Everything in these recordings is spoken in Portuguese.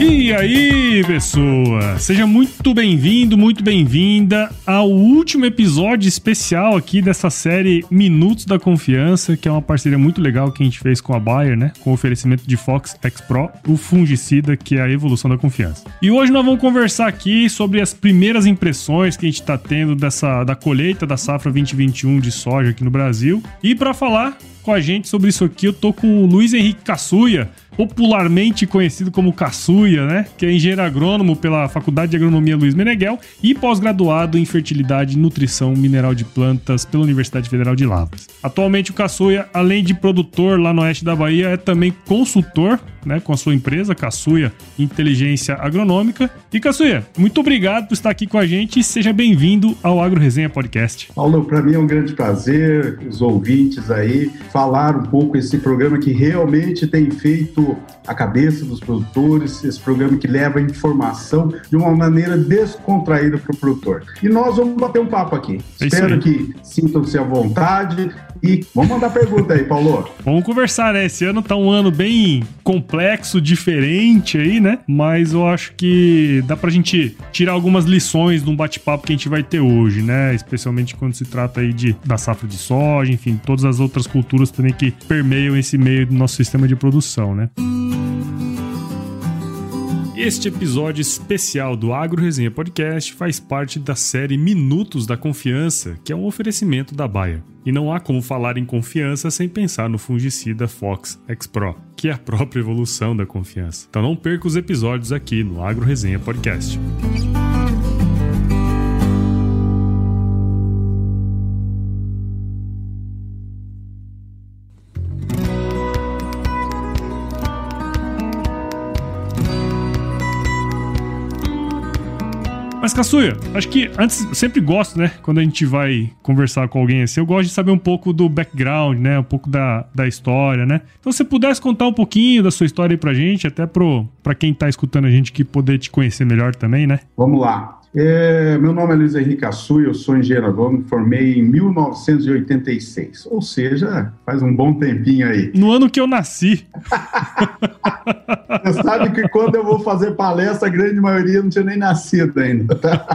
E aí, pessoa? Seja muito bem-vindo, muito bem-vinda ao último episódio especial aqui dessa série Minutos da Confiança, que é uma parceria muito legal que a gente fez com a Bayer, né? Com o oferecimento de Fox X Pro, o fungicida que é a evolução da confiança. E hoje nós vamos conversar aqui sobre as primeiras impressões que a gente está tendo dessa da colheita da safra 2021 de soja aqui no Brasil. E para falar com a gente sobre isso aqui, eu tô com o Luiz Henrique Caçuia, popularmente conhecido como Caçuia, né? Que é engenheiro agrônomo pela Faculdade de Agronomia Luiz Meneghel e pós-graduado em Fertilidade e Nutrição Mineral de Plantas pela Universidade Federal de Lavras. Atualmente o Caçuia, além de produtor lá no oeste da Bahia, é também consultor, né, com a sua empresa, Caçuia Inteligência Agronômica. E Caçuia, muito obrigado por estar aqui com a gente e seja bem-vindo ao Agro Resenha Podcast. Paulo, para mim é um grande prazer, os ouvintes aí, falar um pouco esse programa que realmente tem feito a cabeça dos produtores, esse programa que leva informação de uma maneira descontraída para o produtor. E nós vamos bater um papo aqui. É Espero que sintam-se à vontade vamos mandar pergunta aí, Paulo. Vamos conversar, né? Esse ano tá um ano bem complexo, diferente aí, né? Mas eu acho que dá pra gente tirar algumas lições de um bate-papo que a gente vai ter hoje, né? Especialmente quando se trata aí de, da safra de soja, enfim, todas as outras culturas também que permeiam esse meio do nosso sistema de produção, né? Este episódio especial do Agro Resenha Podcast faz parte da série Minutos da Confiança, que é um oferecimento da Baia. E não há como falar em confiança sem pensar no fungicida Fox X Pro, que é a própria evolução da confiança. Então não perca os episódios aqui no Agro Resenha Podcast. Mas, acho que antes, sempre gosto, né? Quando a gente vai conversar com alguém assim, eu gosto de saber um pouco do background, né? Um pouco da, da história, né? Então, se você pudesse contar um pouquinho da sua história aí pra gente, até pro, pra quem tá escutando a gente que poder te conhecer melhor também, né? Vamos lá. É, meu nome é Luiz Henrique Assuy, eu sou engenheiro agrônomo, formei em 1986, ou seja, faz um bom tempinho aí. No ano que eu nasci. Você sabe que quando eu vou fazer palestra, a grande maioria não tinha nem nascido ainda. Tá?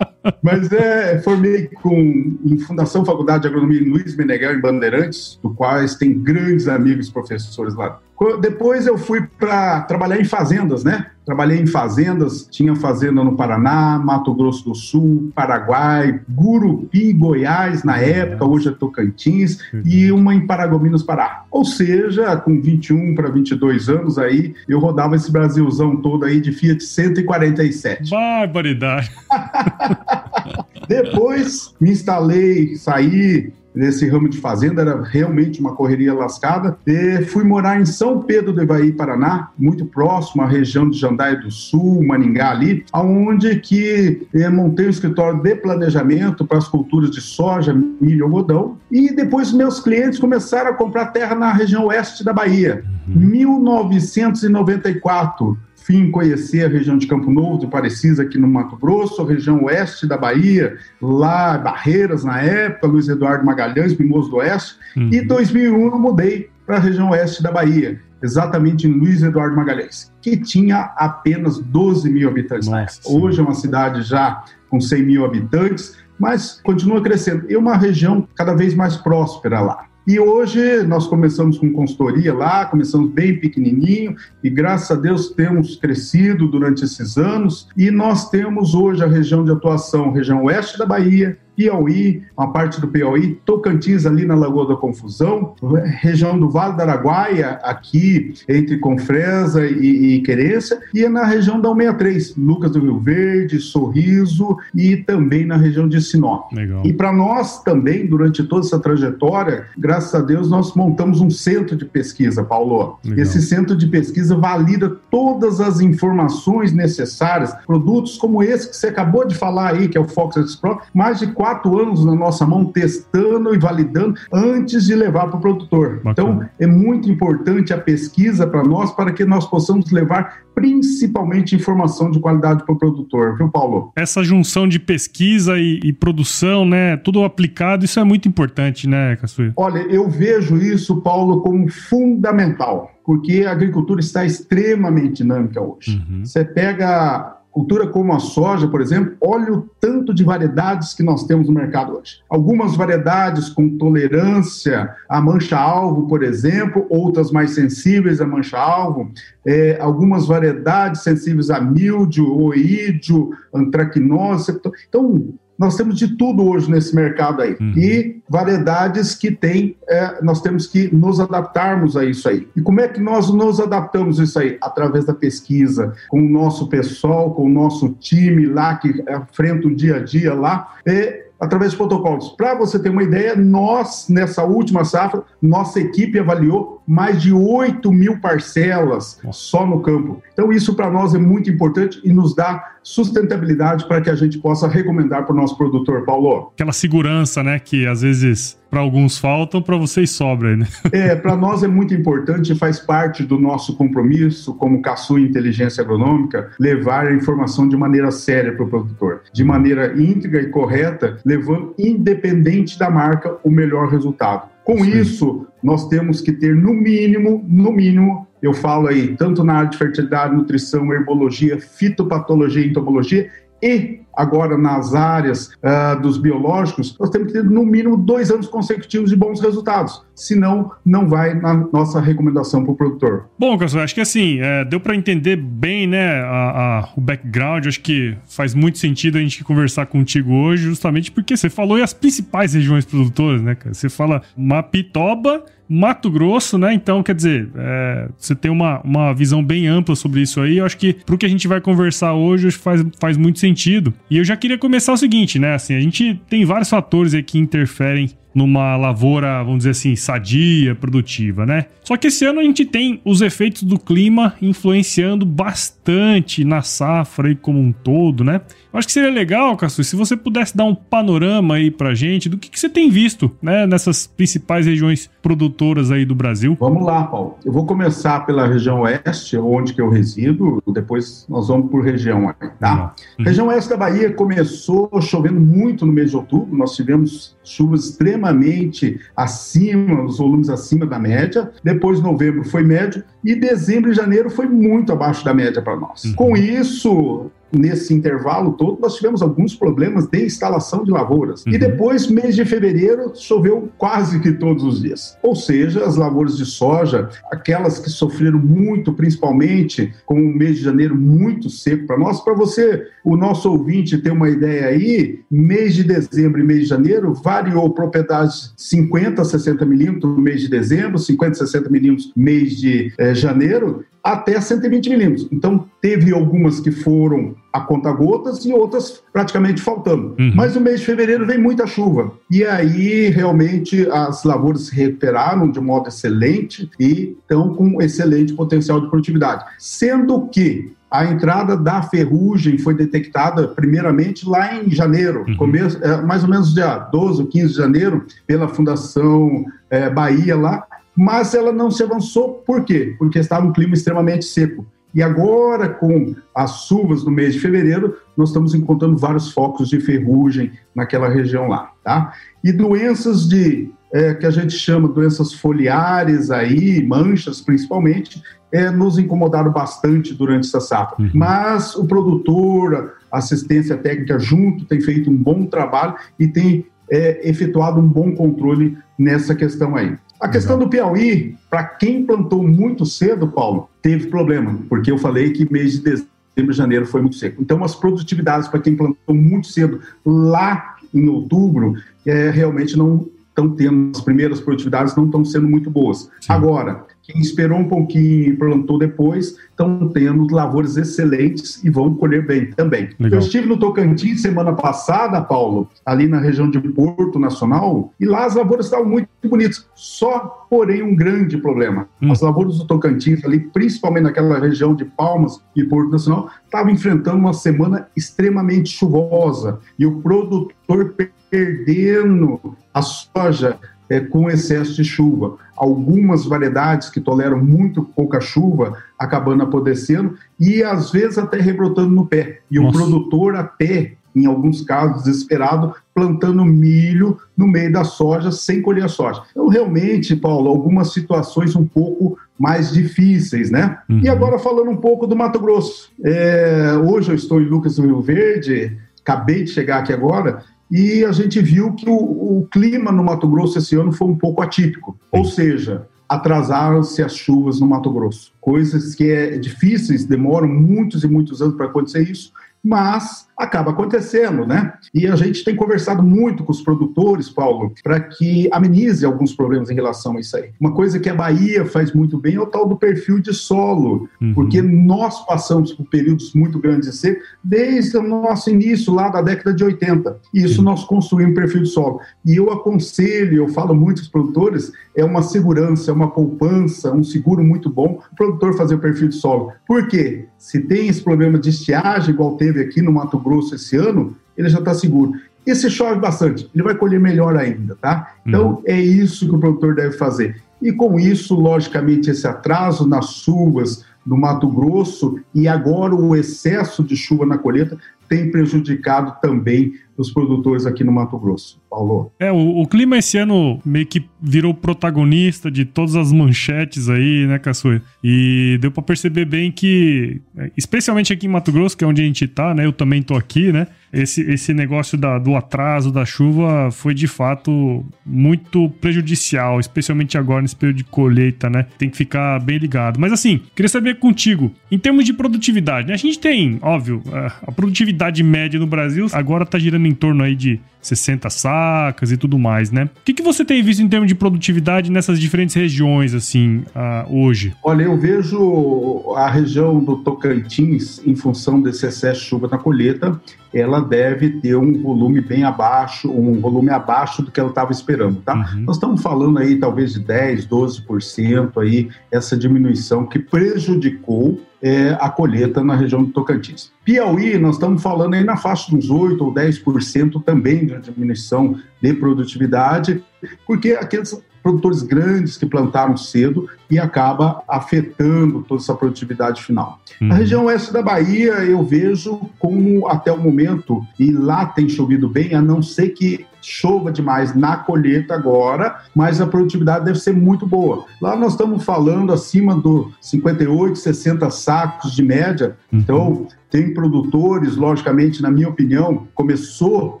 Mas é, formei com, em Fundação Faculdade de Agronomia em Luiz Meneghel, em Bandeirantes, do quais tem grandes amigos professores lá. Depois eu fui para trabalhar em fazendas, né? Trabalhei em fazendas, tinha fazenda no Paraná, Mato Grosso do Sul, Paraguai, Gurupi, Goiás na época, hoje é Tocantins, e uma em Paragominas, Pará. Ou seja, com 21 para 22 anos aí, eu rodava esse Brasilzão todo aí de Fiat 147. Barbaridade! Depois me instalei, saí nesse ramo de fazenda, era realmente uma correria lascada. E fui morar em São Pedro do Ivaí, Paraná, muito próximo à região de Jandaia do Sul, Maningá ali, aonde que eh, montei um escritório de planejamento para as culturas de soja, milho e algodão. E depois meus clientes começaram a comprar terra na região oeste da Bahia. Uhum. 1994 fim conhecer a região de Campo Novo, de Parecisa, aqui no Mato Grosso, a região oeste da Bahia, lá Barreiras na época, Luiz Eduardo Magalhães, Mimoso do Oeste, uhum. e 2001 eu mudei para a região oeste da Bahia, exatamente em Luiz Eduardo Magalhães, que tinha apenas 12 mil habitantes Nossa, Hoje é uma cidade já com 100 mil habitantes, mas continua crescendo. E uma região cada vez mais próspera lá. E hoje nós começamos com consultoria lá, começamos bem pequenininho e graças a Deus temos crescido durante esses anos. E nós temos hoje a região de atuação, região oeste da Bahia, Piauí, uma parte do Piauí, Tocantins ali na Lagoa da Confusão, região do Vale do Araguaia, aqui entre Confresa e, e Querência, e na região da 163, Lucas do Rio Verde, Sorriso e também na região de Sinop. Legal. E para nós também, durante toda essa trajetória, graças a Deus, nós montamos um centro de pesquisa, Paulo. Legal. Esse centro de pesquisa valida todas as informações necessárias, produtos como esse que você acabou de falar aí, que é o Fox Pro, mais de 4 quatro anos na nossa mão testando e validando antes de levar para o produtor. Bacana. Então, é muito importante a pesquisa para nós, para que nós possamos levar principalmente informação de qualidade para o produtor, viu, Paulo? Essa junção de pesquisa e, e, produção, né, tudo aplicado, isso é muito importante, né, Caçuí? Olha, eu vejo isso, Paulo, como fundamental, porque a agricultura está extremamente dinâmica hoje. Uhum. Você pega cultura como a soja, por exemplo, olha o tanto de variedades que nós temos no mercado hoje. Algumas variedades com tolerância à mancha-alvo, por exemplo, outras mais sensíveis à mancha-alvo, é, algumas variedades sensíveis a mildio, oídio, antracnose. Então, nós temos de tudo hoje nesse mercado aí. Uhum. E variedades que tem, é, nós temos que nos adaptarmos a isso aí. E como é que nós nos adaptamos a isso aí? Através da pesquisa, com o nosso pessoal, com o nosso time lá que enfrenta o dia a dia lá. É, através de protocolos. Para você ter uma ideia, nós, nessa última safra, nossa equipe avaliou mais de 8 mil parcelas só no campo. Então, isso para nós é muito importante e nos dá sustentabilidade para que a gente possa recomendar para o nosso produtor, Paulo. Aquela segurança, né, que às vezes para alguns faltam, para vocês sobra, né? É, para nós é muito importante, faz parte do nosso compromisso como Caçu Inteligência Agronômica, levar a informação de maneira séria para o produtor, de maneira íntegra e correta, levando independente da marca o melhor resultado. Com Sim. isso, nós temos que ter no mínimo, no mínimo, eu falo aí, tanto na área de fertilidade, nutrição, herbologia, fitopatologia e entomologia, e agora nas áreas uh, dos biológicos, nós temos que ter no mínimo dois anos consecutivos de bons resultados. Senão, não vai na nossa recomendação para o produtor. Bom, Cassio, acho que assim, é, deu para entender bem né, a, a, o background. Acho que faz muito sentido a gente conversar contigo hoje, justamente porque você falou as principais regiões produtoras, né, cara? Você fala Mapitoba Mato Grosso, né? Então, quer dizer, é, você tem uma, uma visão bem ampla sobre isso aí. Eu acho que pro que a gente vai conversar hoje, faz, faz muito sentido. E eu já queria começar o seguinte, né? Assim, a gente tem vários fatores aí que interferem numa lavoura, vamos dizer assim, sadia, produtiva, né? Só que esse ano a gente tem os efeitos do clima influenciando bastante na safra aí como um todo, né? Eu acho que seria legal, Cassu, se você pudesse dar um panorama aí pra gente do que, que, você tem visto, né, nessas principais regiões produtoras aí do Brasil. Vamos lá, Paulo. Eu vou começar pela região oeste, onde que eu resido, depois nós vamos por região aí, tá? Uhum. Região oeste da Bahia começou chovendo muito no mês de outubro, nós tivemos chuvas extremamente acima, os volumes acima da média. Depois, novembro foi médio e dezembro e janeiro foi muito abaixo da média para nós. Uhum. Com isso, nesse intervalo todo, nós tivemos alguns problemas de instalação de lavouras. Uhum. E depois, mês de fevereiro, choveu quase que todos os dias. Ou seja, as lavouras de soja, aquelas que sofreram muito, principalmente com o mês de janeiro muito seco para nós, para você, o nosso ouvinte, ter uma ideia aí, mês de dezembro e mês de janeiro variou propriedades 50 a 60 milímetros no mês de dezembro, 50 a 60 milímetros mês de eh, janeiro, até 120 milímetros. Então, teve algumas que foram a conta-gotas e outras praticamente faltando. Uhum. Mas no mês de fevereiro vem muita chuva. E aí, realmente, as lavouras se recuperaram de modo excelente e estão com excelente potencial de produtividade. Sendo que a entrada da ferrugem foi detectada primeiramente lá em janeiro, uhum. começo, é, mais ou menos dia 12 ou 15 de janeiro, pela Fundação é, Bahia lá, mas ela não se avançou. Por quê? Porque estava um clima extremamente seco. E agora, com as chuvas no mês de fevereiro, nós estamos encontrando vários focos de ferrugem naquela região lá, tá? E doenças de é, que a gente chama doenças foliares aí, manchas principalmente, é, nos incomodaram bastante durante essa safra. Uhum. Mas o produtor, a assistência técnica junto, tem feito um bom trabalho e tem é, efetuado um bom controle nessa questão aí. A questão do Piauí, para quem plantou muito cedo, Paulo, teve problema, porque eu falei que mês de dezembro e janeiro foi muito seco. Então, as produtividades para quem plantou muito cedo, lá em outubro, é, realmente não estão tendo, as primeiras produtividades não estão sendo muito boas. Sim. Agora, quem esperou um pouquinho e plantou depois, estão tendo lavouras excelentes e vão colher bem também. Legal. Eu estive no Tocantins semana passada, Paulo, ali na região de Porto Nacional, e lá as lavouras estavam muito bonitas. Só, porém, um grande problema. Hum. As lavouras do Tocantins, ali, principalmente naquela região de Palmas e Porto Nacional, estavam enfrentando uma semana extremamente chuvosa e o produtor perdendo a soja é, com excesso de chuva. Algumas variedades que toleram muito pouca chuva acabando apodrecendo e às vezes até rebrotando no pé. E Nossa. o produtor até, em alguns casos, desesperado, plantando milho no meio da soja sem colher a soja. Então, realmente, Paulo, algumas situações um pouco mais difíceis, né? Uhum. E agora falando um pouco do Mato Grosso. É, hoje eu estou em Lucas do Rio Verde, acabei de chegar aqui agora, e a gente viu que o, o clima no Mato Grosso esse ano foi um pouco atípico, ou seja, atrasaram-se as chuvas no Mato Grosso, coisas que é difíceis, demoram muitos e muitos anos para acontecer isso, mas acaba acontecendo, né? E a gente tem conversado muito com os produtores, Paulo, para que amenize alguns problemas em relação a isso aí. Uma coisa que a Bahia faz muito bem é o tal do perfil de solo, uhum. porque nós passamos por períodos muito grandes de seca desde o nosso início lá da década de 80. E isso uhum. nós construímos perfil de solo. E eu aconselho, eu falo muito aos produtores, é uma segurança, é uma poupança, um seguro muito bom o produtor fazer o perfil de solo. Por quê? Se tem esse problema de estiagem, igual teve aqui no Mato Grosso, Grosso esse ano, ele já está seguro. E se chove bastante, ele vai colher melhor ainda, tá? Então, uhum. é isso que o produtor deve fazer. E com isso, logicamente, esse atraso nas chuvas no Mato Grosso e agora o excesso de chuva na colheita tem prejudicado também os produtores aqui no Mato Grosso. Paulo. É, o, o, clima esse ano meio que virou protagonista de todas as manchetes aí, né, Caçoe? E deu para perceber bem que, especialmente aqui em Mato Grosso, que é onde a gente tá, né? Eu também tô aqui, né? Esse, esse negócio da, do atraso da chuva foi de fato muito prejudicial, especialmente agora nesse período de colheita, né? Tem que ficar bem ligado. Mas assim, queria saber contigo, em termos de produtividade, né? A gente tem, óbvio, a produtividade média no Brasil agora tá girando em torno aí de 60 sacas e tudo mais, né? O que, que você tem visto em termos de produtividade nessas diferentes regiões, assim, uh, hoje? Olha, eu vejo a região do Tocantins, em função desse excesso de chuva na colheita, ela deve ter um volume bem abaixo, um volume abaixo do que ela estava esperando, tá? Uhum. Nós estamos falando aí talvez de 10, 12% aí, essa diminuição que prejudicou é, a colheita na região do Tocantins. Piauí, nós estamos falando aí na faixa dos 8 ou 10% também de diminuição de produtividade, porque aqueles produtores grandes que plantaram cedo e acaba afetando toda essa produtividade final. Uhum. A região oeste da Bahia eu vejo como até o momento, e lá tem chovido bem, a não ser que chova demais na colheita agora, mas a produtividade deve ser muito boa. Lá nós estamos falando acima do 58, 60 sacos de média. Uhum. Então, tem produtores, logicamente, na minha opinião, começou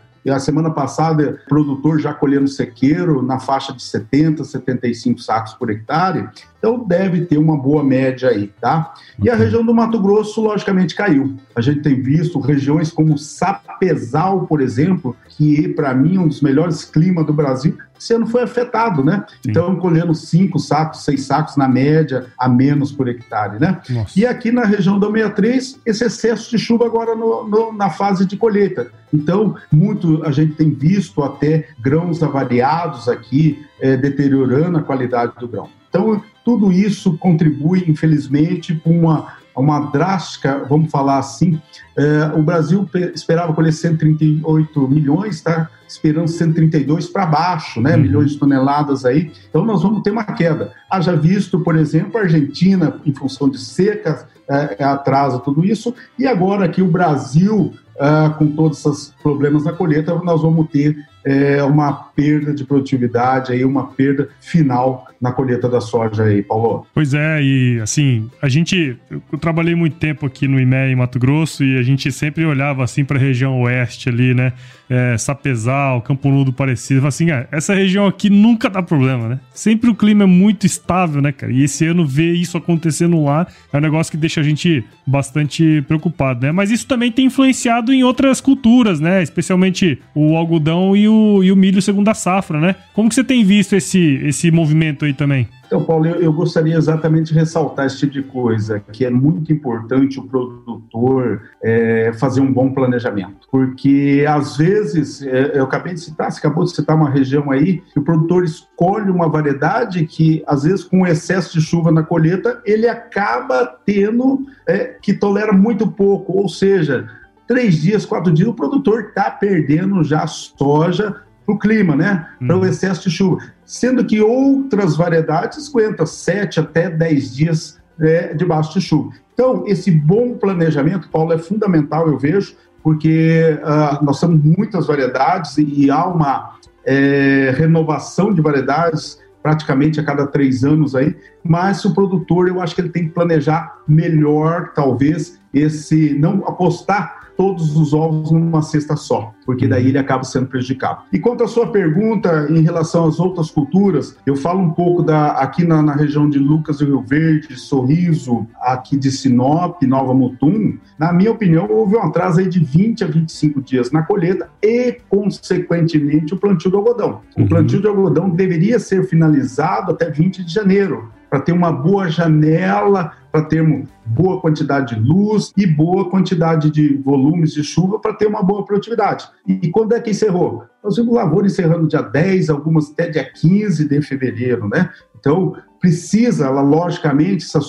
e a semana passada, produtor já colhendo sequeiro na faixa de 70, 75 sacos por hectare. Então deve ter uma boa média aí, tá? E a região do Mato Grosso, logicamente, caiu. A gente tem visto regiões como Sapezal, por exemplo, que para mim é um dos melhores climas do Brasil, esse ano foi afetado, né? Sim. Então, colhendo cinco sacos, seis sacos na média, a menos por hectare, né? Nossa. E aqui na região da 63, esse excesso de chuva agora no, no, na fase de colheita. Então, muito a gente tem visto até grãos avariados aqui, é, deteriorando a qualidade do grão. Então, tudo isso contribui, infelizmente, para uma, uma drástica, vamos falar assim, é, o Brasil esperava colher 138 milhões, está esperando 132 para baixo, né, uhum. milhões de toneladas aí, então nós vamos ter uma queda. Haja visto, por exemplo, a Argentina, em função de seca, é, atrasa tudo isso, e agora aqui o Brasil, é, com todos esses problemas na colheita, nós vamos ter é, uma perda de produtividade, aí, uma perda final na colheita da soja aí, Paulo. Pois é, e assim, a gente, eu trabalhei muito tempo aqui no IME em Mato Grosso e a gente sempre olhava assim para a região oeste ali, né? É, Sapezal, Campo Nudo parecido, assim, ah, essa região aqui nunca dá problema, né? Sempre o clima é muito estável, né, cara? E esse ano ver isso acontecendo lá é um negócio que deixa a gente bastante preocupado, né? Mas isso também tem influenciado em outras culturas, né? Especialmente o algodão e o, e o milho segunda safra, né? Como que você tem visto esse, esse movimento aí também? Então, Paulo, eu, eu, gostaria exatamente de ressaltar esse tipo de coisa, que é muito importante o produtor é, fazer um bom planejamento, porque às vezes, é, eu acabei de citar, você acabou de citar uma região aí, que o produtor escolhe uma variedade que, às vezes, com excesso de chuva na colheita, ele acaba tendo, é, que tolera muito pouco, ou seja, três dias, quatro dias, o produtor está perdendo já soja para o clima, né? Para o uhum. excesso de chuva. Sendo que outras variedades aguentam sete até dez dias é, debaixo de chuva. Então, esse bom planejamento, Paulo, é fundamental, eu vejo, porque uh, nós temos muitas variedades e, e há uma é, renovação de variedades praticamente a cada três anos aí, mas o produtor, eu acho que ele tem que planejar melhor, talvez, esse não apostar todos os ovos numa cesta só, porque daí ele acaba sendo prejudicado. E quanto à sua pergunta em relação às outras culturas, eu falo um pouco da aqui na, na região de Lucas do Rio Verde, Sorriso, aqui de Sinop, Nova Mutum, na minha opinião, houve um atraso aí de 20 a 25 dias na colheita e, consequentemente, o plantio do algodão. O uhum. plantio de algodão deveria ser finalizado até 20 de janeiro, para ter uma boa janela, para termos boa quantidade de luz e boa quantidade de volumes de chuva para ter uma boa produtividade. E quando é que encerrou? Nós vimos lavoura encerrando dia 10, algumas até dia 15 de fevereiro, né? Então, precisa, ela, logicamente, essas,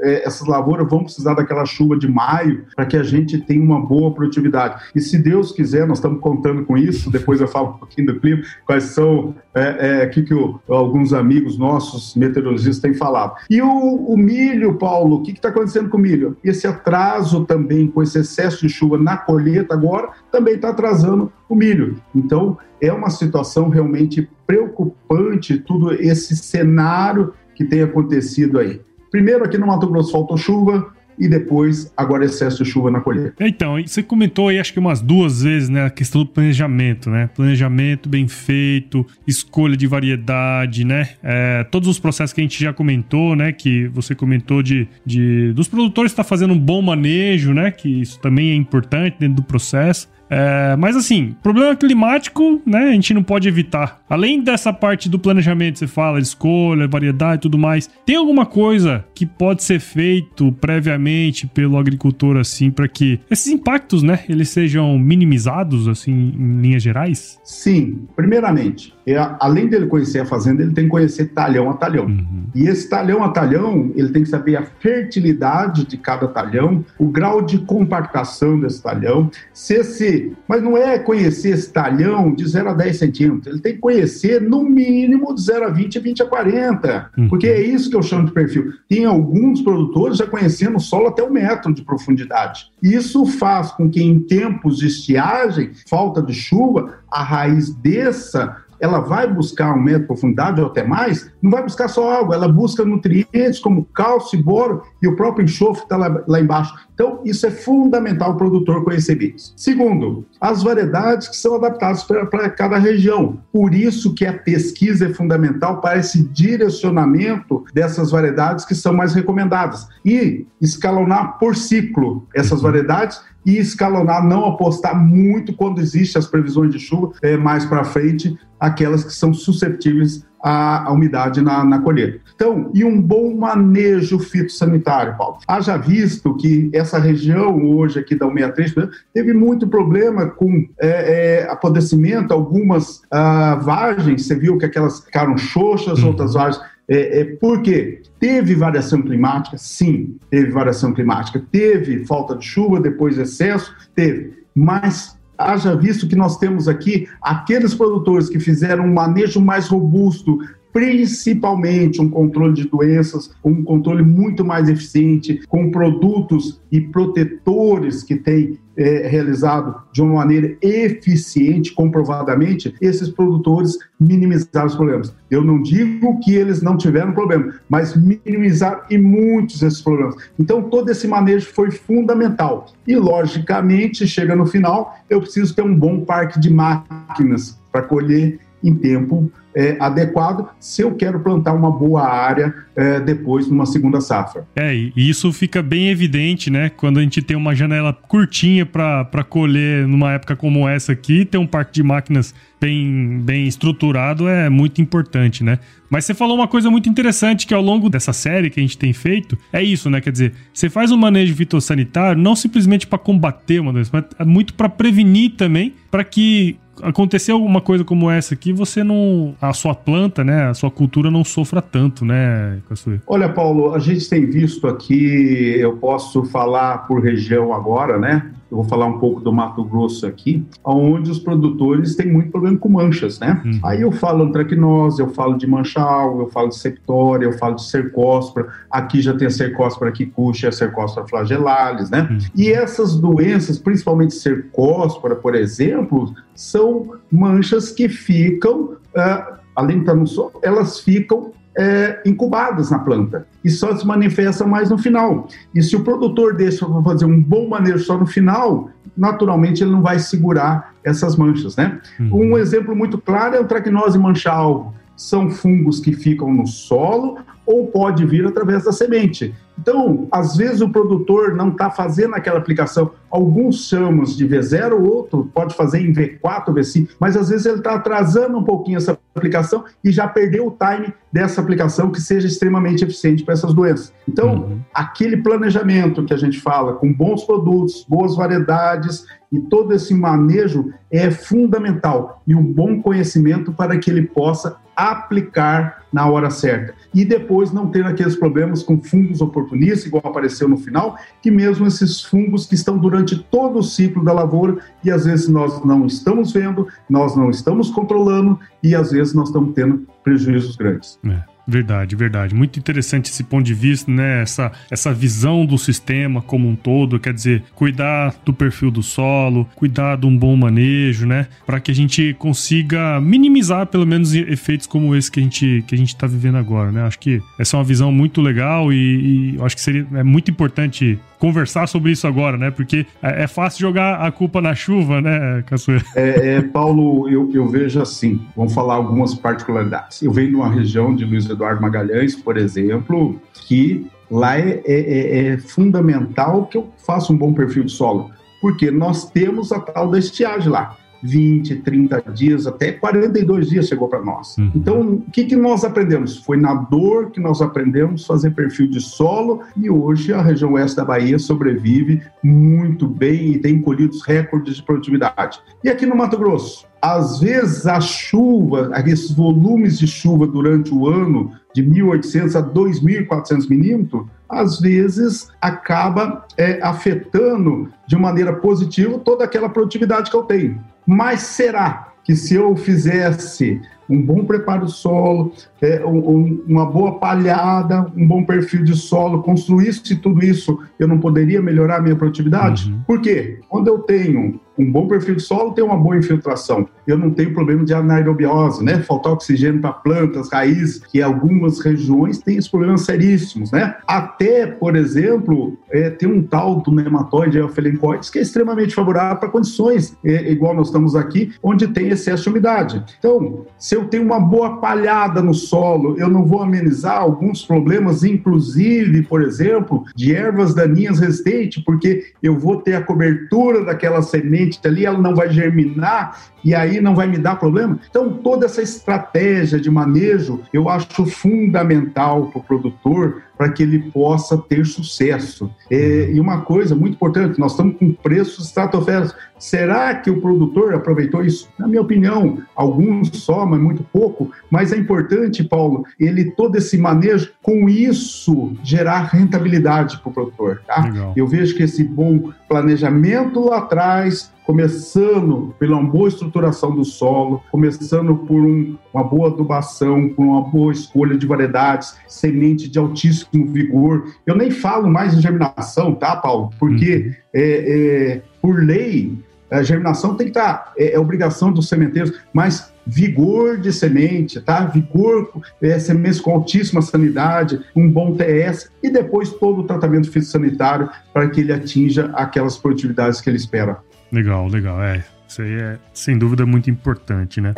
é, essas lavouras vão precisar daquela chuva de maio para que a gente tenha uma boa produtividade. E se Deus quiser, nós estamos contando com isso, depois eu falo um pouquinho do clima, quais são, é, é, que, que alguns amigos nossos meteorologistas têm falado. E o, o milho, Paulo, o que está acontecendo com o milho? Esse atraso também, com esse excesso de chuva na colheita agora, também está atrasando o milho. Então, é uma situação realmente preocupante, tudo esse cenário que tem acontecido aí. Primeiro, aqui no Mato Grosso faltou chuva, e depois agora excesso de chuva na colheita. Então, você comentou aí acho que umas duas vezes, né, a questão do planejamento, né? Planejamento bem feito, escolha de variedade, né? É, todos os processos que a gente já comentou, né, que você comentou de, de dos produtores estar tá fazendo um bom manejo, né, que isso também é importante dentro do processo. É, mas assim, problema climático, né? A gente não pode evitar. Além dessa parte do planejamento, você fala, escolha, variedade e tudo mais. Tem alguma coisa que pode ser feito previamente pelo agricultor, assim, para que esses impactos, né, eles sejam minimizados, assim, em linhas gerais? Sim. Primeiramente, é, além dele conhecer a fazenda, ele tem que conhecer talhão a talhão. Uhum. E esse talhão a talhão, ele tem que saber a fertilidade de cada talhão, o grau de compactação desse talhão, se esse. Mas não é conhecer esse talhão de 0 a 10 centímetros, ele tem que conhecer no mínimo de 0 a 20 e 20 a 40, uhum. porque é isso que eu chamo de perfil. Tem alguns produtores já conhecendo o solo até um metro de profundidade. Isso faz com que em tempos de estiagem, falta de chuva, a raiz desça ela vai buscar um metro de profundidade ou até mais, não vai buscar só água, ela busca nutrientes como cálcio, boro e o próprio enxofre está lá, lá, embaixo. Então, isso é fundamental o produtor conhecer isso. Segundo, as variedades que são adaptadas para cada região. Por isso que a pesquisa é fundamental para esse direcionamento dessas variedades que são mais recomendadas. E escalonar por ciclo essas variedades e escalonar, não apostar muito quando existe as previsões de chuva é, mais para frente, aquelas que são suscetíveis à, umidade na, na, colheita. Então, e um bom manejo fitossanitário, Paulo. Haja visto que essa região hoje aqui da 163 teve muito problema com é, é, apodrecimento, algumas ah, vargens, você viu que aquelas ficaram xoxas, uhum. outras vargens é, é, por quê? Teve variação climática? Sim, teve variação climática. Teve falta de chuva, depois excesso? Teve. Mas haja visto que nós temos aqui aqueles produtores que fizeram um manejo mais robusto, principalmente um controle de doenças, um controle muito mais eficiente, com produtos e protetores que têm é, realizado de uma maneira eficiente, comprovadamente, esses produtores minimizaram os problemas. Eu não digo que eles não tiveram problema, mas minimizaram e muitos esses problemas. Então, todo esse manejo foi fundamental. E, logicamente, chega no final, eu preciso ter um bom parque de máquinas para colher em tempo é, adequado se eu quero plantar uma boa área é, depois numa segunda safra. É, e isso fica bem evidente, né? Quando a gente tem uma janela curtinha para colher numa época como essa aqui, ter um parque de máquinas bem, bem estruturado é muito importante, né? Mas você falou uma coisa muito interessante que ao longo dessa série que a gente tem feito, é isso, né? Quer dizer, você faz um manejo fitossanitário não simplesmente para combater uma doença, mas é muito para prevenir também, para que aconteceu alguma coisa como essa aqui, você não. A sua planta, né? A sua cultura não sofra tanto, né, Caçuí? Olha, Paulo, a gente tem visto aqui, eu posso falar por região agora, né? Eu vou falar um pouco do Mato Grosso aqui, onde os produtores têm muito problema com manchas, né? Uhum. Aí eu falo antracnose, eu falo de manchal, eu falo de septória, eu falo de cercóspora, aqui já tem a cercóspora quicuxa, a cercóspora flagelalis, né? Uhum. E essas doenças, principalmente cercóspora, por exemplo, são manchas que ficam, uh, além de estar no solo, elas ficam é, incubadas na planta e só se manifesta mais no final. E se o produtor deixa para fazer um bom manejo só no final, naturalmente ele não vai segurar essas manchas, né? Uhum. Um exemplo muito claro é o tracnose mancha-alvo. São fungos que ficam no solo ou pode vir através da semente. Então, às vezes o produtor não está fazendo aquela aplicação. Alguns chamamos de V0, outro pode fazer em V4, V5, mas às vezes ele está atrasando um pouquinho essa aplicação e já perdeu o time dessa aplicação que seja extremamente eficiente para essas doenças. Então, uhum. aquele planejamento que a gente fala, com bons produtos, boas variedades e todo esse manejo é fundamental e um bom conhecimento para que ele possa aplicar na hora certa. E depois não ter aqueles problemas com fungos oportunistas, igual apareceu no final, que mesmo esses fungos que estão durante todo o ciclo da lavoura e às vezes nós não estamos vendo, nós não estamos controlando e às vezes nós estamos tendo prejuízos grandes. É. Verdade, verdade. Muito interessante esse ponto de vista, né? Essa, essa visão do sistema como um todo, quer dizer, cuidar do perfil do solo, cuidar de um bom manejo, né? Para que a gente consiga minimizar pelo menos efeitos como esse que a gente que a gente está vivendo agora, né? Acho que essa é uma visão muito legal e, e acho que seria é muito importante conversar sobre isso agora, né? Porque é, é fácil jogar a culpa na chuva, né, Caçueira? É, é, Paulo, eu, eu vejo assim, vamos falar algumas particularidades. Eu venho de uma região de Luiz Eduardo Magalhães, por exemplo, que lá é, é, é, é fundamental que eu faça um bom perfil de solo, porque nós temos a tal da estiagem lá. 20, 30 dias, até 42 dias chegou para nós. Uhum. Então, o que, que nós aprendemos? Foi na dor que nós aprendemos fazer perfil de solo e hoje a região oeste da Bahia sobrevive muito bem e tem colhido recordes de produtividade. E aqui no Mato Grosso? Às vezes a chuva, esses volumes de chuva durante o ano, de 1.800 a 2.400 milímetros, às vezes acaba é, afetando de maneira positiva toda aquela produtividade que eu tenho. Mas será que se eu fizesse um bom preparo do solo, é, um, uma boa palhada, um bom perfil de solo, construísse tudo isso, eu não poderia melhorar a minha produtividade? Uhum. Por quê? Quando eu tenho um bom perfil de solo, tenho uma boa infiltração. Eu não tenho problema de anaerobiose, né? Faltar oxigênio para plantas, raízes, que algumas regiões têm esses problemas seríssimos, né? Até, por exemplo, é, tem um tal do nematóide, Ophelencoides, que é extremamente favorável para condições é, igual nós estamos aqui, onde tem excesso de umidade. Então, se eu tenho uma boa palhada no solo, eu não vou amenizar alguns problemas, inclusive, por exemplo, de ervas daninhas resistentes, porque eu vou ter a cobertura daquela semente ali, ela não vai germinar e aí não vai me dar problema. Então, toda essa estratégia de manejo eu acho fundamental para o produtor para que ele possa ter sucesso. É, e uma coisa muito importante, nós estamos com preços estratosféricos. Será que o produtor aproveitou isso? Na minha opinião, alguns só, mas muito pouco. Mas é importante, Paulo, ele todo esse manejo, com isso gerar rentabilidade para o produtor. Tá? Eu vejo que esse bom planejamento lá atrás, começando pela boa estruturação do solo, começando por um, uma boa adubação, por uma boa escolha de variedades, semente de altíssimo vigor. Eu nem falo mais em germinação, tá, Paulo? Porque uhum. é, é, por lei a germinação tem que estar, tá, é, é, obrigação dos sementeiros, mas vigor de semente, tá? Vigor, é, sementes com altíssima sanidade, um bom TS e depois todo o tratamento fitossanitário para que ele atinja aquelas produtividades que ele espera. Legal, legal. É, isso aí é sem dúvida muito importante, né?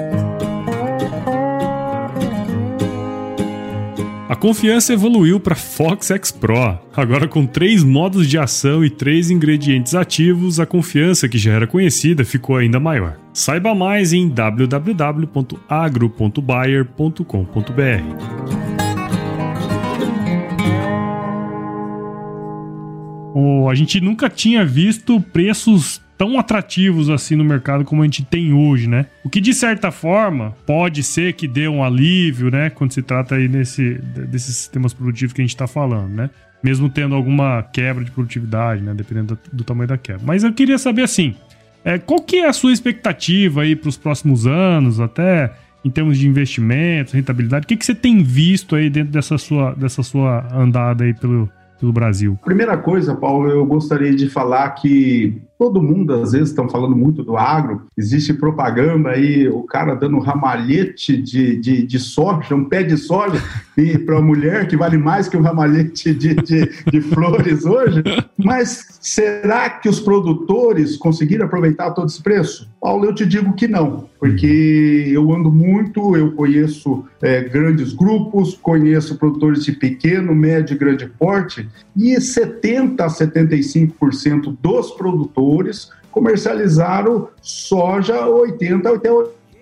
A confiança evoluiu para Fox X Pro. Agora, com três modos de ação e três ingredientes ativos, a confiança que já era conhecida ficou ainda maior. Saiba mais em www.agro.buyer.com.br. Oh, a gente nunca tinha visto preços tão atrativos assim no mercado como a gente tem hoje, né? O que de certa forma pode ser que dê um alívio, né? Quando se trata aí nesse, desses sistemas produtivos que a gente está falando, né? Mesmo tendo alguma quebra de produtividade, né? Dependendo do, do tamanho da quebra. Mas eu queria saber assim, é, qual que é a sua expectativa aí para os próximos anos, até em termos de investimentos, rentabilidade? O que, que você tem visto aí dentro dessa sua, dessa sua andada aí pelo, pelo Brasil? Primeira coisa, Paulo, eu gostaria de falar que todo mundo, às vezes, estão falando muito do agro, existe propaganda aí, o cara dando ramalhete de, de, de soja, um pé de soja, para a mulher que vale mais que um ramalhete de, de, de flores hoje. Mas será que os produtores conseguiram aproveitar todo esse preço? Paulo, eu te digo que não, porque eu ando muito, eu conheço é, grandes grupos, conheço produtores de pequeno, médio e grande porte, e 70% a 75% dos produtores comercializaram soja 80 até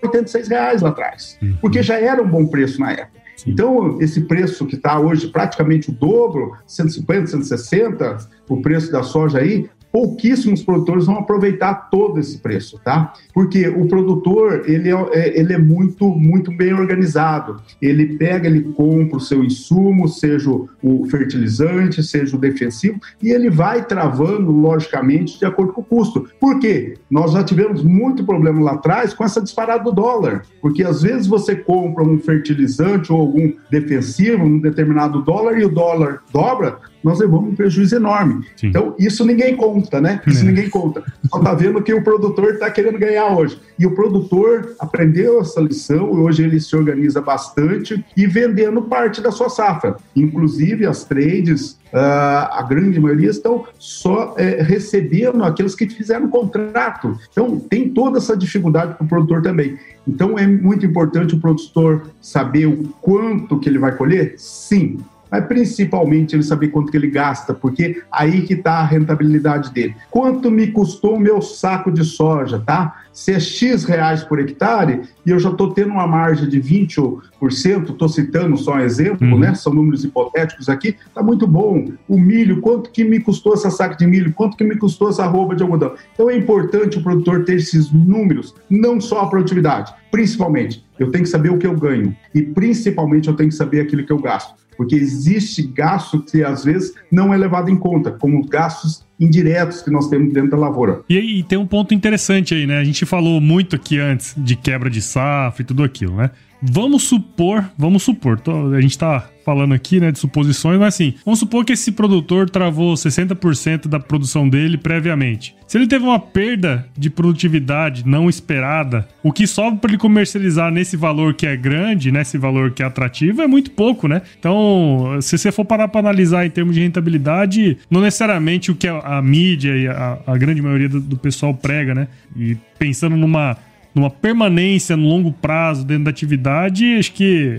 86 reais lá atrás, uhum. porque já era um bom preço na época. Sim. Então, esse preço que está hoje praticamente o dobro, 150, 160, o preço da soja aí, pouquíssimos produtores vão aproveitar todo esse preço, tá? Porque o produtor, ele é, é, ele é muito, muito bem organizado. Ele pega, ele compra o seu insumo, seja o fertilizante, seja o defensivo, e ele vai travando, logicamente, de acordo com o custo. Por quê? Nós já tivemos muito problema lá atrás com essa disparada do dólar. Porque às vezes você compra um fertilizante ou algum defensivo, um determinado dólar, e o dólar dobra, nós levamos um prejuízo enorme. Sim. Então, isso ninguém conta, né? Isso é. ninguém conta. Só está vendo que o produtor está querendo ganhar hoje. E o produtor aprendeu essa lição, e hoje ele se organiza bastante e vendendo parte da sua safra. Inclusive, as trades, Uh, a grande maioria estão só é, recebendo aqueles que fizeram contrato. Então, tem toda essa dificuldade para o produtor também. Então, é muito importante o produtor saber o quanto que ele vai colher? Sim, mas principalmente ele saber quanto que ele gasta, porque aí que está a rentabilidade dele. Quanto me custou o meu saco de soja, tá? Se é X reais por hectare e eu já estou tendo uma margem de 20%, estou citando só um exemplo, uhum. né? São números hipotéticos aqui, tá muito bom. O milho, quanto que me custou essa saca de milho? Quanto que me custou essa roupa de algodão? Então é importante o produtor ter esses números, não só a produtividade, principalmente. Eu tenho que saber o que eu ganho e principalmente eu tenho que saber aquilo que eu gasto porque existe gasto que às vezes não é levado em conta, como gastos indiretos que nós temos dentro da lavoura. E, e tem um ponto interessante aí, né? A gente falou muito aqui antes de quebra de safra e tudo aquilo, né? Vamos supor, vamos supor, tô, a gente tá falando aqui, né, de suposições, mas assim, vamos supor que esse produtor travou 60% da produção dele previamente. Se ele teve uma perda de produtividade não esperada, o que sobra para ele comercializar nesse valor que é grande, nesse valor que é atrativo, é muito pouco, né? Então, se você for parar para analisar em termos de rentabilidade, não necessariamente o que a, a mídia e a, a grande maioria do, do pessoal prega, né? E pensando numa numa permanência no longo prazo dentro da atividade, acho que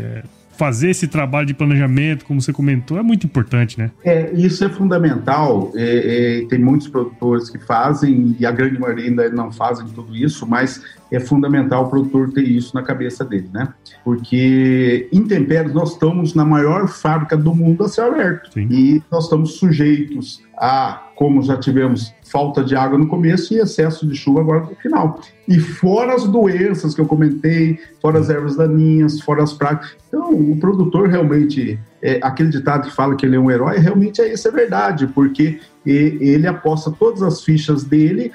fazer esse trabalho de planejamento, como você comentou, é muito importante, né? É, isso é fundamental. É, é, tem muitos produtores que fazem, e a grande maioria ainda não fazem tudo isso, mas é fundamental o produtor ter isso na cabeça dele, né? Porque em Tempéries nós estamos na maior fábrica do mundo a céu aberto. Sim. E nós estamos sujeitos a, como já tivemos falta de água no começo e excesso de chuva agora no final. E fora as doenças que eu comentei, fora as ervas daninhas, fora as pragas. Então, o produtor realmente, é, aquele ditado que fala que ele é um herói, realmente é isso, é verdade, porque ele aposta todas as fichas dele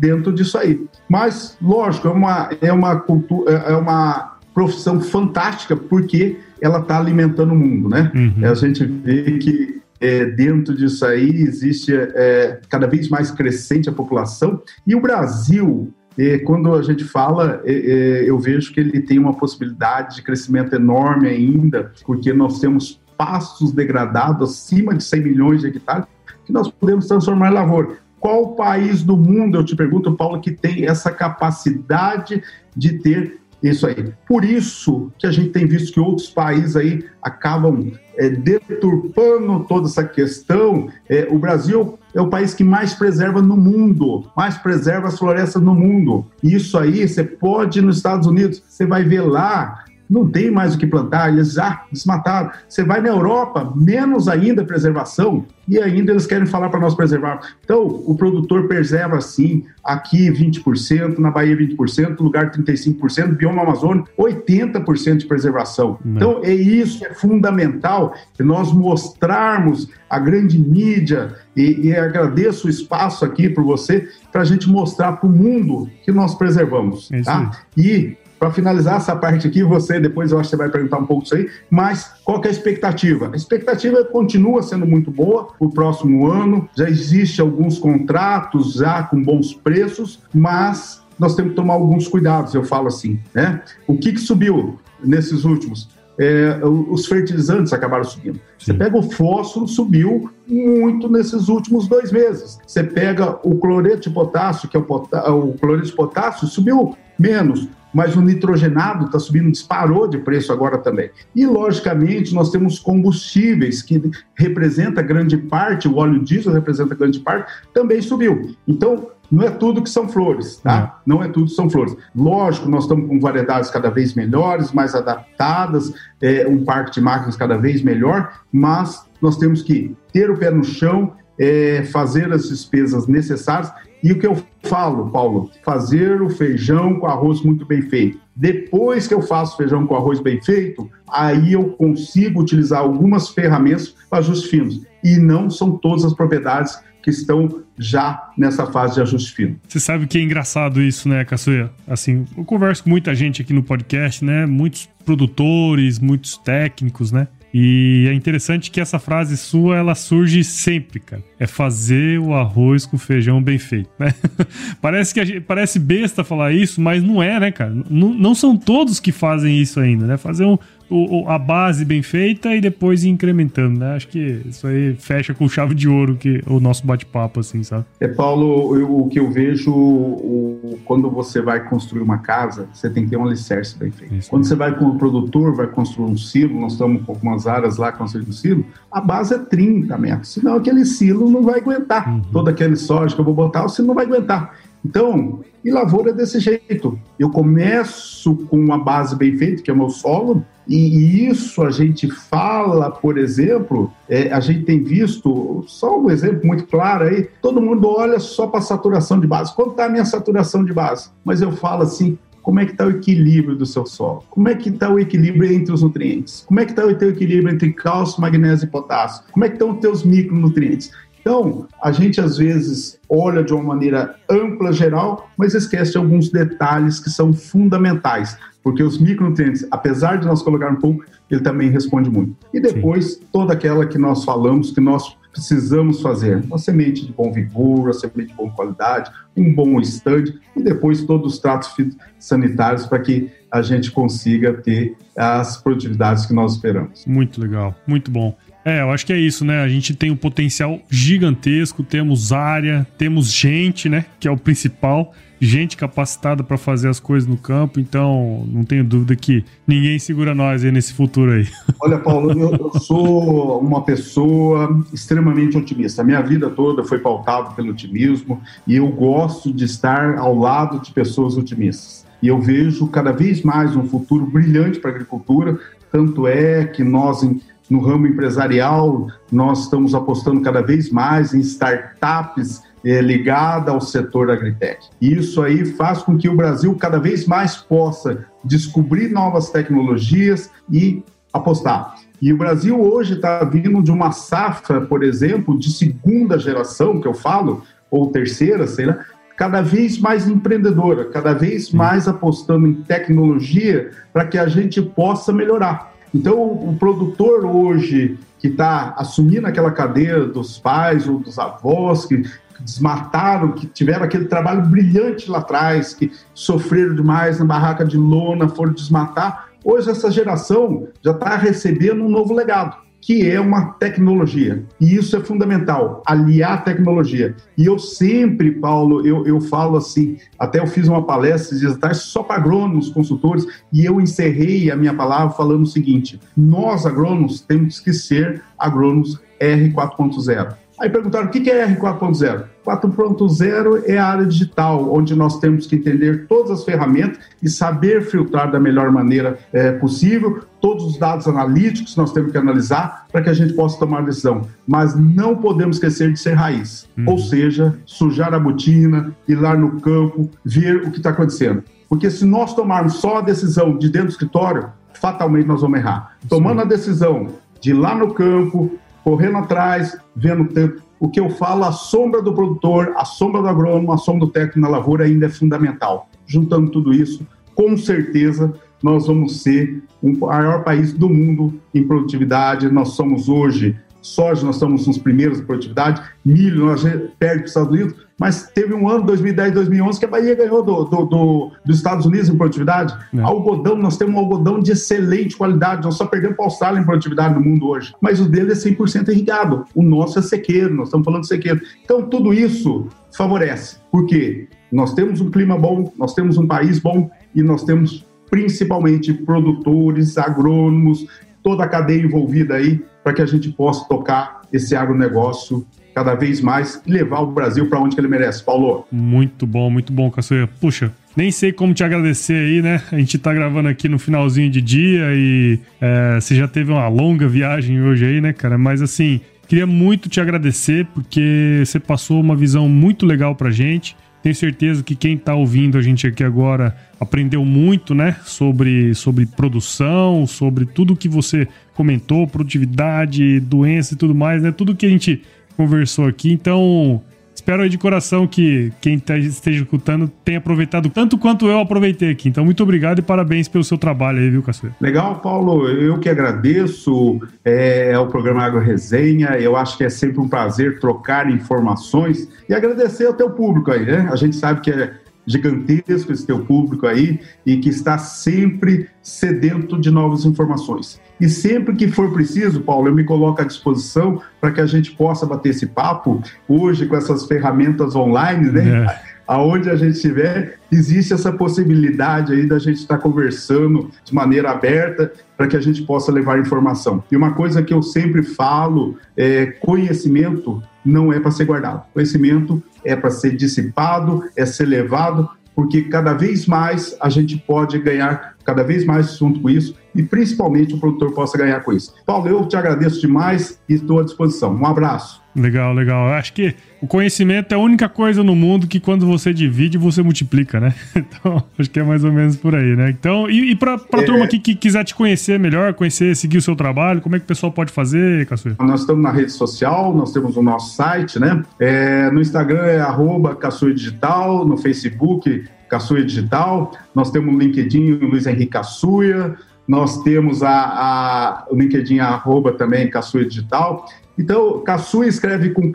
dentro disso aí. Mas, lógico, é uma, é uma, cultura, é, é uma profissão fantástica, porque ela está alimentando o mundo, né? Uhum. A gente vê que é, dentro disso aí existe é, cada vez mais crescente a população e o Brasil é, quando a gente fala, eu vejo que ele tem uma possibilidade de crescimento enorme ainda, porque nós temos pastos degradados acima de 100 milhões de hectares que nós podemos transformar em lavoura. Qual país do mundo, eu te pergunto, Paulo, que tem essa capacidade de ter Isso aí. Por isso que a gente tem visto que outros países aí acabam é, deturpando toda essa questão. É, o Brasil é o país que mais preserva no mundo, mais preserva as florestas no mundo. Isso aí, você pode nos Estados Unidos, você vai ver lá não tem mais o que plantar, eles já desmataram. Você vai na Europa, menos ainda preservação, e ainda eles querem falar para nós preservar. Então, o produtor preserva sim, aqui 20%, na Bahia 20%, lugar 35%, bioma Amazônia 80% de preservação. Não. Então, é isso, é fundamental que nós mostrarmos a grande mídia, e, e agradeço o espaço aqui por você, para a gente mostrar para o mundo que nós preservamos. É tá? E para finalizar essa parte aqui, você depois eu acho que você vai perguntar um pouco disso aí, mas qual é a expectativa? A expectativa continua sendo muito boa o próximo ano, já existe alguns contratos já com bons preços, mas nós temos que tomar alguns cuidados, eu falo assim, né? O que, que subiu nesses últimos? É, os fertilizantes acabaram subindo. Sim. Você pega o fósforo, subiu muito nesses últimos dois meses. Você pega o cloreto de potássio, que é o, o cloreto de potássio, subiu menos mas o nitrogenado está subindo, disparou de preço agora também. E, logicamente, nós temos combustíveis, que representa grande parte, o óleo diesel representa grande parte, também subiu. Então, não é tudo que são flores, tá? Não, é tudo que são flores. Lógico, nós estamos com variedades cada vez melhores, mais adaptadas, é, um parque de máquinas cada vez melhor, mas nós temos que ter o pé no chão, é, fazer as despesas necessárias e o que eu falo, Paulo, fazer o feijão com arroz muito bem feito. Depois que eu faço feijão com arroz bem feito, aí eu consigo utilizar algumas ferramentas para ajustes finos. E não são todas as propriedades que estão já nessa fase de ajuste fino. Você sabe que é engraçado isso, né, Caçuia? Assim, eu converso com muita gente aqui no podcast, né? Muitos produtores, muitos técnicos, né? E é interessante que essa frase sua, ela surge sempre, cara. É fazer o arroz com feijão bem feito, né? parece que gente, parece besta falar isso, mas não é, né, cara? Não, não são todos que fazem isso ainda, né? Fazer um, o, a base bem feita e depois ir incrementando, né? Acho que isso aí fecha com chave de ouro que o nosso bate-papo, assim, sabe? É, Paulo, eu, o que eu vejo, o, quando você vai construir uma casa, você tem que ter um alicerce bem feito. Isso, quando você vai com o produtor, vai construir um silo, nós estamos com algumas áreas lá construindo silo, a base é 30 metros, senão aquele silo não vai aguentar. Uhum. Todo aquele soja que eu vou botar, o silo não vai aguentar. Então, e lavoura é desse jeito. Eu começo com uma base bem feita, que é o meu solo, e isso a gente fala, por exemplo, é, a gente tem visto, só um exemplo muito claro aí, todo mundo olha só para a saturação de base. Quanto está a minha saturação de base? Mas eu falo assim, como é que está o equilíbrio do seu solo? Como é que está o equilíbrio entre os nutrientes? Como é que está o teu equilíbrio entre cálcio, magnésio e potássio? Como é que estão os teus micronutrientes? Então, a gente às vezes olha de uma maneira ampla, geral, mas esquece de alguns detalhes que são fundamentais, porque os micronutrientes, apesar de nós colocar um pouco, ele também responde muito. E depois, Sim. toda aquela que nós falamos, que nós precisamos fazer, uma semente de bom vigor, uma semente de boa qualidade, um bom estande, e depois todos os tratos sanitários para que a gente consiga ter as produtividades que nós esperamos. Muito legal, muito bom. É, eu acho que é isso, né? A gente tem um potencial gigantesco, temos área, temos gente, né? Que é o principal, gente capacitada para fazer as coisas no campo, então não tenho dúvida que ninguém segura nós aí nesse futuro aí. Olha, Paulo, eu, eu sou uma pessoa extremamente otimista. A minha vida toda foi pautada pelo otimismo e eu gosto de estar ao lado de pessoas otimistas. E eu vejo cada vez mais um futuro brilhante para a agricultura, tanto é que nós no ramo empresarial, nós estamos apostando cada vez mais em startups é, ligadas ao setor agritech. Isso aí faz com que o Brasil cada vez mais possa descobrir novas tecnologias e apostar. E o Brasil hoje está vindo de uma safra, por exemplo, de segunda geração, que eu falo, ou terceira, sei lá, cada vez mais empreendedora, cada vez mais apostando em tecnologia para que a gente possa melhorar. Então, o produtor hoje que está assumindo aquela cadeira dos pais ou dos avós que desmataram, que tiveram aquele trabalho brilhante lá atrás, que sofreram demais na barraca de lona, foram desmatar, hoje essa geração já está recebendo um novo legado. Que é uma tecnologia. E isso é fundamental, aliar a tecnologia. E eu sempre, Paulo, eu, eu falo assim, até eu fiz uma palestra de atrás só para agrônomos, consultores, e eu encerrei a minha palavra falando o seguinte: nós, agrônomos, temos que ser agrônomos R4.0. Aí perguntaram o que é R 4.0? 4.0 é a área digital, onde nós temos que entender todas as ferramentas e saber filtrar da melhor maneira é, possível todos os dados analíticos que nós temos que analisar para que a gente possa tomar decisão. Mas não podemos esquecer de ser raiz, uhum. ou seja, sujar a botina, ir lá no campo, ver o que está acontecendo. Porque se nós tomarmos só a decisão de dentro do escritório, fatalmente nós vamos errar. Tomando a decisão de ir lá no campo, correndo atrás, vendo tempo. O que eu falo, a sombra do produtor, a sombra do agrônomo, a sombra do técnico na lavoura ainda é fundamental. Juntando tudo isso, com certeza nós vamos ser o maior país do mundo em produtividade. Nós somos hoje soja, nós estamos nos primeiros de produtividade, milho, nós perde para os Estados Unidos, mas teve um ano, 2010, 2011, que a Bahia ganhou do, do, do dos Estados Unidos em produtividade. É. Algodão, nós temos um algodão de excelente qualidade, nós só perdemos para a Austrália em produtividade no mundo hoje. Mas o dele é 100% irrigado, o nosso é sequeiro, nós estamos falando de sequeiro. Então, tudo isso favorece, porque nós temos um clima bom, nós temos um país bom e nós temos principalmente produtores, agrônomos, toda a cadeia envolvida aí para que a gente possa tocar esse agronegócio cada vez mais e levar o Brasil para onde ele merece. Paulo. Muito bom, muito bom, Caçoeira. Puxa, nem sei como te agradecer aí, né? A gente tá gravando aqui no finalzinho de dia e é, você já teve uma longa viagem hoje aí, né, cara? Mas assim, queria muito te agradecer porque você passou uma visão muito legal pra gente. Tenho certeza que quem está ouvindo a gente aqui agora aprendeu muito, né? Sobre, sobre produção, sobre tudo que você comentou, produtividade, doença e tudo mais, né? Tudo que a gente conversou aqui. Então, Espero aí de coração que quem esteja escutando tenha aproveitado tanto quanto eu aproveitei aqui. Então, muito obrigado e parabéns pelo seu trabalho aí, viu, Caçoeira? Legal, Paulo. Eu que agradeço. É, é o programa Agro Resenha. Eu acho que é sempre um prazer trocar informações e agradecer ao teu público aí, né? A gente sabe que é gigantesco esse teu público aí e que está sempre sedento de novas informações. E sempre que for preciso, Paulo, eu me coloco à disposição para que a gente possa bater esse papo hoje com essas ferramentas online, né? É. Aonde a gente estiver, existe essa possibilidade aí da gente estar conversando de maneira aberta para que a gente possa levar informação. E uma coisa que eu sempre falo é conhecimento não é para ser guardado. Conhecimento é para ser dissipado, é ser levado, porque cada vez mais a gente pode ganhar cada vez mais junto com isso e principalmente o produtor possa ganhar com isso. Paulo, eu te agradeço demais e estou à disposição. Um abraço. Legal, legal. Acho que o conhecimento é a única coisa no mundo que quando você divide, você multiplica, né? Então, acho que é mais ou menos por aí, né? Então, e, e para a é... turma aqui que quiser te conhecer melhor, conhecer, seguir o seu trabalho, como é que o pessoal pode fazer, Caçueira? Nós estamos na rede social, nós temos o nosso site, né? É, no Instagram é arroba Digital, no Facebook Caçuia Digital, nós temos o LinkedIn Luiz Henrique Caçuia, nós temos a, a, o LinkedIn arroba também Caçuia Digital. Então, Caçuia escreve com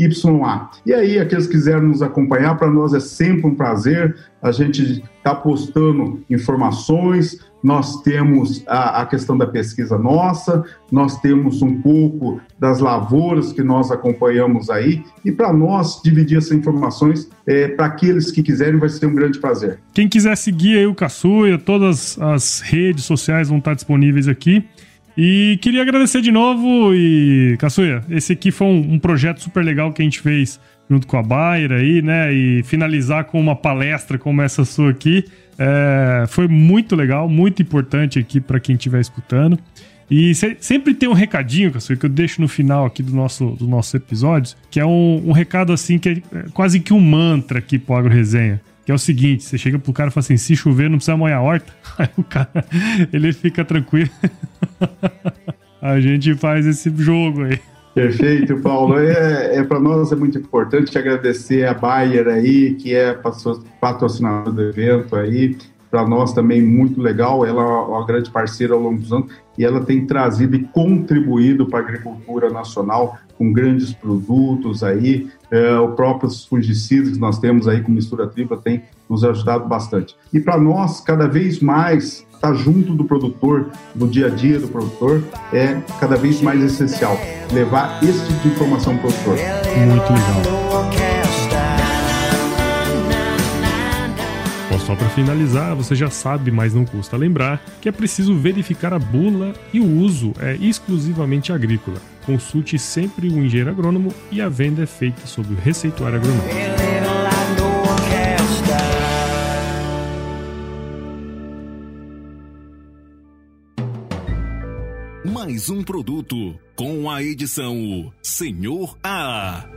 K-A-S-U-Y-A. E aí, aqueles que quiserem nos acompanhar, para nós é sempre um prazer. A gente está postando informações, nós temos a, a, questão da pesquisa nossa, nós temos um pouco das lavouras que nós acompanhamos aí, e para nós dividir essas informações, é, para aqueles que quiserem, vai ser um grande prazer. Quem quiser seguir aí o Caçuia, todas as redes sociais vão estar disponíveis aqui. E queria agradecer de novo e, Caçuia, esse aqui foi um, um projeto super legal que a gente fez junto com a Bayer aí, né? E finalizar com uma palestra como essa sua aqui. É, foi muito legal, muito importante aqui para quem estiver escutando. E se, sempre tem um recadinho, que eu deixo no final aqui do nosso, dos nossos episódios, que é um, um recado assim, que é quase que um mantra aqui pro Agro Resenha. Que é o seguinte: você chega pro cara e fala assim: se chover, não precisa molhar a horta. Aí o cara, ele fica tranquilo. a gente faz esse jogo aí. Perfeito, Paulo. É, é para nós é muito importante agradecer a Bayer aí, que é patrocinador do evento aí. para nós também muito legal. Ela é uma grande parceira ao longo dos anos e ela tem trazido e contribuído para a agricultura nacional com grandes produtos aí. É, o próprios fungicidas que nós temos aí com mistura tripla tem nos ajudado bastante. E para nós, cada vez mais estar tá junto do produtor, do dia a dia do produtor, é cada vez mais essencial. Levar esse tipo de informação para o produtor. Muito legal. Só para finalizar, você já sabe, mas não custa lembrar, que é preciso verificar a bula e o uso é exclusivamente agrícola. Consulte sempre o engenheiro agrônomo e a venda é feita sob o receituário agronômico. Mais um produto com a edição Senhor A.